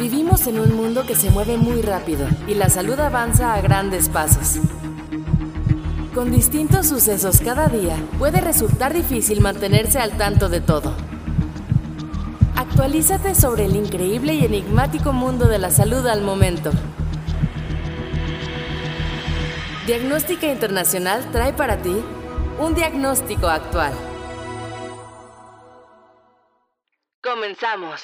Vivimos en un mundo que se mueve muy rápido y la salud avanza a grandes pasos. Con distintos sucesos cada día, puede resultar difícil mantenerse al tanto de todo. Actualízate sobre el increíble y enigmático mundo de la salud al momento. Diagnóstica Internacional trae para ti un diagnóstico actual. Comenzamos.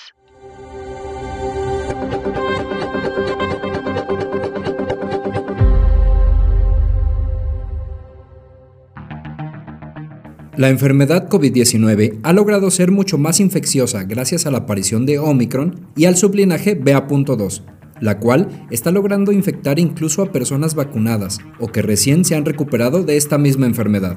La enfermedad COVID-19 ha logrado ser mucho más infecciosa gracias a la aparición de Omicron y al sublinaje BA.2, la cual está logrando infectar incluso a personas vacunadas o que recién se han recuperado de esta misma enfermedad.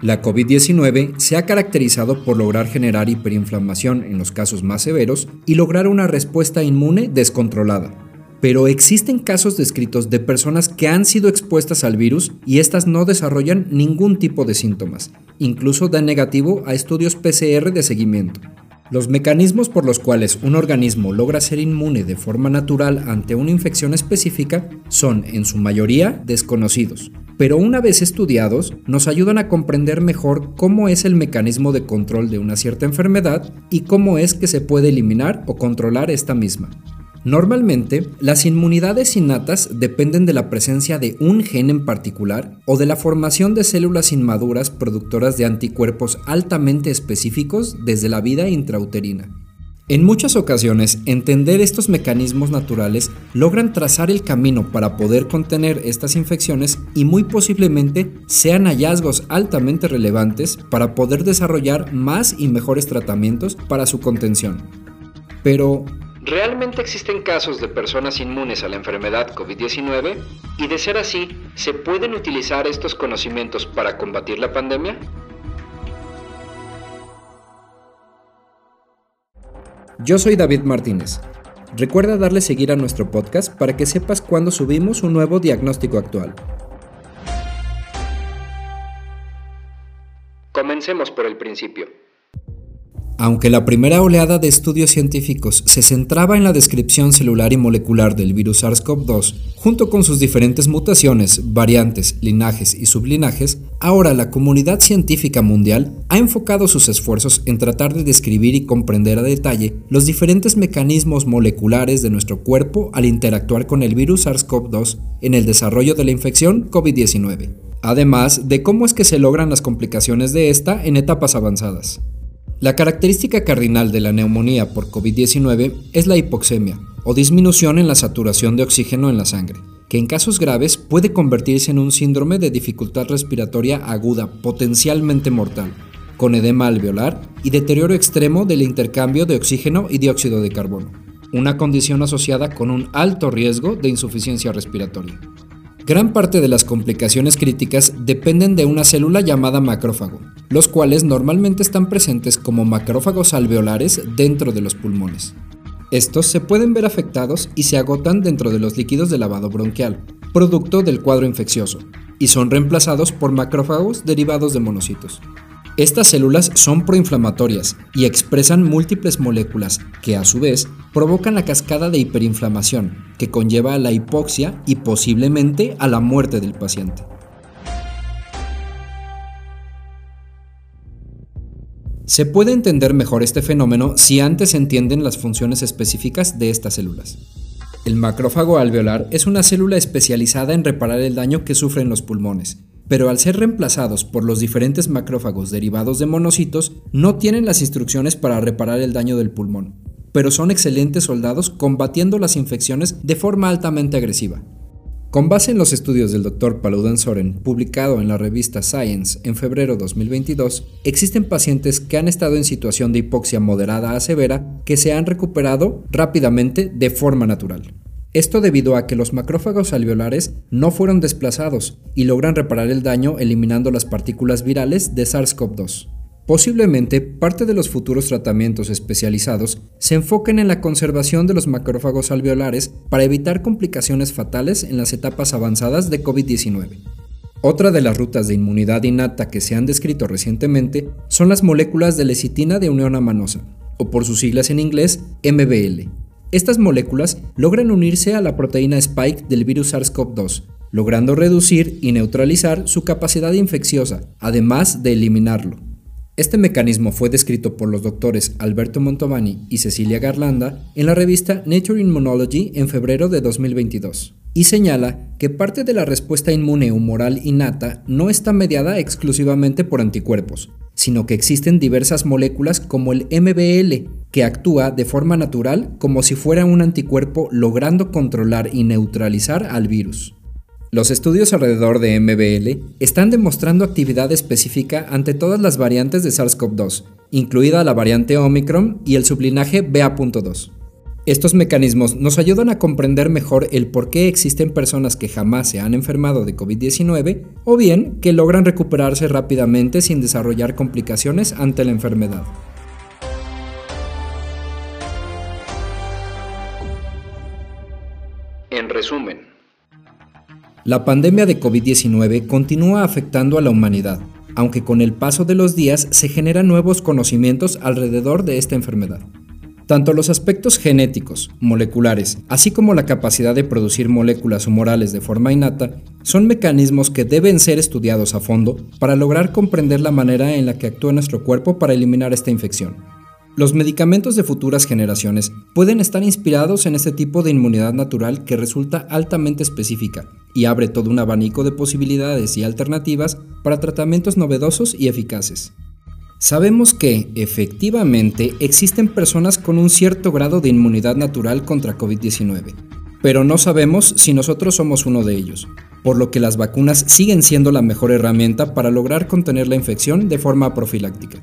La COVID-19 se ha caracterizado por lograr generar hiperinflamación en los casos más severos y lograr una respuesta inmune descontrolada. Pero existen casos descritos de personas que han sido expuestas al virus y estas no desarrollan ningún tipo de síntomas, incluso dan negativo a estudios PCR de seguimiento. Los mecanismos por los cuales un organismo logra ser inmune de forma natural ante una infección específica son, en su mayoría, desconocidos, pero una vez estudiados, nos ayudan a comprender mejor cómo es el mecanismo de control de una cierta enfermedad y cómo es que se puede eliminar o controlar esta misma. Normalmente, las inmunidades innatas dependen de la presencia de un gen en particular o de la formación de células inmaduras productoras de anticuerpos altamente específicos desde la vida intrauterina. En muchas ocasiones, entender estos mecanismos naturales logran trazar el camino para poder contener estas infecciones y muy posiblemente sean hallazgos altamente relevantes para poder desarrollar más y mejores tratamientos para su contención. Pero, ¿Realmente existen casos de personas inmunes a la enfermedad COVID-19? Y de ser así, ¿se pueden utilizar estos conocimientos para combatir la pandemia? Yo soy David Martínez. Recuerda darle seguir a nuestro podcast para que sepas cuando subimos un nuevo diagnóstico actual. Comencemos por el principio. Aunque la primera oleada de estudios científicos se centraba en la descripción celular y molecular del virus SARS-CoV-2, junto con sus diferentes mutaciones, variantes, linajes y sublinajes, ahora la comunidad científica mundial ha enfocado sus esfuerzos en tratar de describir y comprender a detalle los diferentes mecanismos moleculares de nuestro cuerpo al interactuar con el virus SARS-CoV-2 en el desarrollo de la infección COVID-19, además de cómo es que se logran las complicaciones de esta en etapas avanzadas. La característica cardinal de la neumonía por COVID-19 es la hipoxemia, o disminución en la saturación de oxígeno en la sangre, que en casos graves puede convertirse en un síndrome de dificultad respiratoria aguda potencialmente mortal, con edema alveolar y deterioro extremo del intercambio de oxígeno y dióxido de carbono, una condición asociada con un alto riesgo de insuficiencia respiratoria. Gran parte de las complicaciones críticas dependen de una célula llamada macrófago, los cuales normalmente están presentes como macrófagos alveolares dentro de los pulmones. Estos se pueden ver afectados y se agotan dentro de los líquidos de lavado bronquial, producto del cuadro infeccioso, y son reemplazados por macrófagos derivados de monocitos. Estas células son proinflamatorias y expresan múltiples moléculas que a su vez provocan la cascada de hiperinflamación que conlleva a la hipoxia y posiblemente a la muerte del paciente. Se puede entender mejor este fenómeno si antes se entienden las funciones específicas de estas células. El macrófago alveolar es una célula especializada en reparar el daño que sufren los pulmones pero al ser reemplazados por los diferentes macrófagos derivados de monocitos, no tienen las instrucciones para reparar el daño del pulmón, pero son excelentes soldados combatiendo las infecciones de forma altamente agresiva. Con base en los estudios del Dr. Paludan Soren, publicado en la revista Science en febrero de 2022, existen pacientes que han estado en situación de hipoxia moderada a severa que se han recuperado rápidamente de forma natural. Esto debido a que los macrófagos alveolares no fueron desplazados y logran reparar el daño eliminando las partículas virales de SARS-CoV-2. Posiblemente parte de los futuros tratamientos especializados se enfoquen en la conservación de los macrófagos alveolares para evitar complicaciones fatales en las etapas avanzadas de COVID-19. Otra de las rutas de inmunidad innata que se han descrito recientemente son las moléculas de lecitina de unión amanosa, o por sus siglas en inglés MBL, Estas moléculas logran unirse a la proteína spike del virus SARS-CoV-2, logrando reducir y neutralizar su capacidad infecciosa, además de eliminarlo. Este mecanismo fue descrito por los doctores Alberto Montovani y Cecilia Garlanda en la revista Nature Immunology en febrero de 2022, y señala que parte de la respuesta inmune humoral innata no está mediada exclusivamente por anticuerpos, sino que existen diversas moléculas como el MBL, que actúa de forma natural como si fuera un anticuerpo logrando controlar y neutralizar al virus. Los estudios alrededor de MBL están demostrando actividad específica ante todas las variantes de SARS-CoV-2, incluida la variante Omicron y el sublinaje BA.2. Estos mecanismos nos ayudan a comprender mejor el por qué existen personas que jamás se han enfermado de COVID-19 o bien que logran recuperarse rápidamente sin desarrollar complicaciones ante la enfermedad. En resumen, la pandemia de COVID-19 continúa afectando a la humanidad, aunque con el paso de los días se generan nuevos conocimientos alrededor de esta enfermedad. Tanto los aspectos genéticos, moleculares, así como la capacidad de producir moléculas humorales de forma innata, son mecanismos que deben ser estudiados a fondo para lograr comprender la manera en la que actúa nuestro cuerpo para eliminar esta infección. Los medicamentos de futuras generaciones pueden estar inspirados en este tipo de inmunidad natural que resulta altamente específica y abre todo un abanico de posibilidades y alternativas para tratamientos novedosos y eficaces. Sabemos que, efectivamente, existen personas con un cierto grado de inmunidad natural contra COVID-19, pero no sabemos si nosotros somos uno de ellos, por lo que las vacunas siguen siendo la mejor herramienta para lograr contener la infección de forma profiláctica.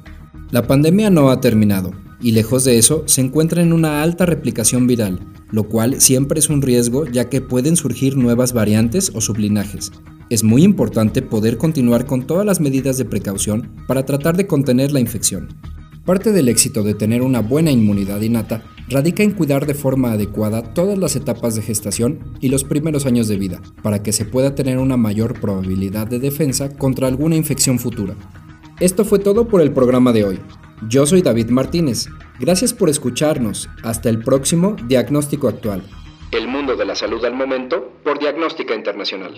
La pandemia no ha terminado, y lejos de eso se encuentra en una alta replicación viral, lo cual siempre es un riesgo ya que pueden surgir nuevas variantes o sublinajes. Es muy importante poder continuar con todas las medidas de precaución para tratar de contener la infección. Parte del éxito de tener una buena inmunidad innata radica en cuidar de forma adecuada todas las etapas de gestación y los primeros años de vida, para que se pueda tener una mayor probabilidad de defensa contra alguna infección futura. Esto fue todo por el programa de hoy. Yo soy David Martínez. Gracias por escucharnos. Hasta el próximo Diagnóstico Actual. El mundo de la salud al momento por Diagnóstica Internacional.